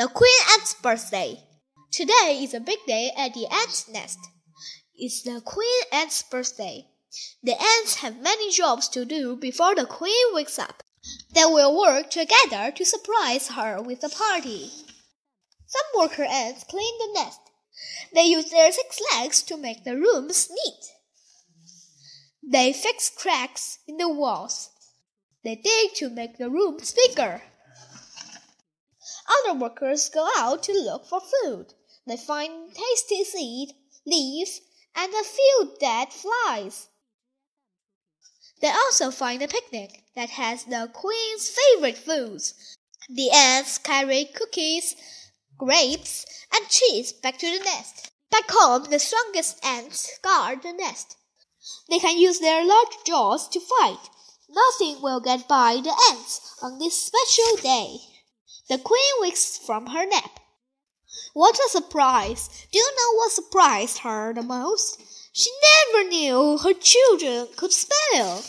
The Queen Ant's birthday. Today is a big day at the ant nest. It's the Queen Ant's birthday. The ants have many jobs to do before the Queen wakes up. They will work together to surprise her with a party. Some worker ants clean the nest. They use their six legs to make the rooms neat. They fix cracks in the walls. They dig to make the rooms bigger. Other workers go out to look for food. They find tasty seed, leaves, and a few dead flies. They also find a picnic that has the queen's favorite foods. The ants carry cookies, grapes, and cheese back to the nest. Back home, the strongest ants guard the nest. They can use their large jaws to fight. Nothing will get by the ants on this special day. The queen wakes from her nap. What a surprise! Do you know what surprised her the most? She never knew her children could spell.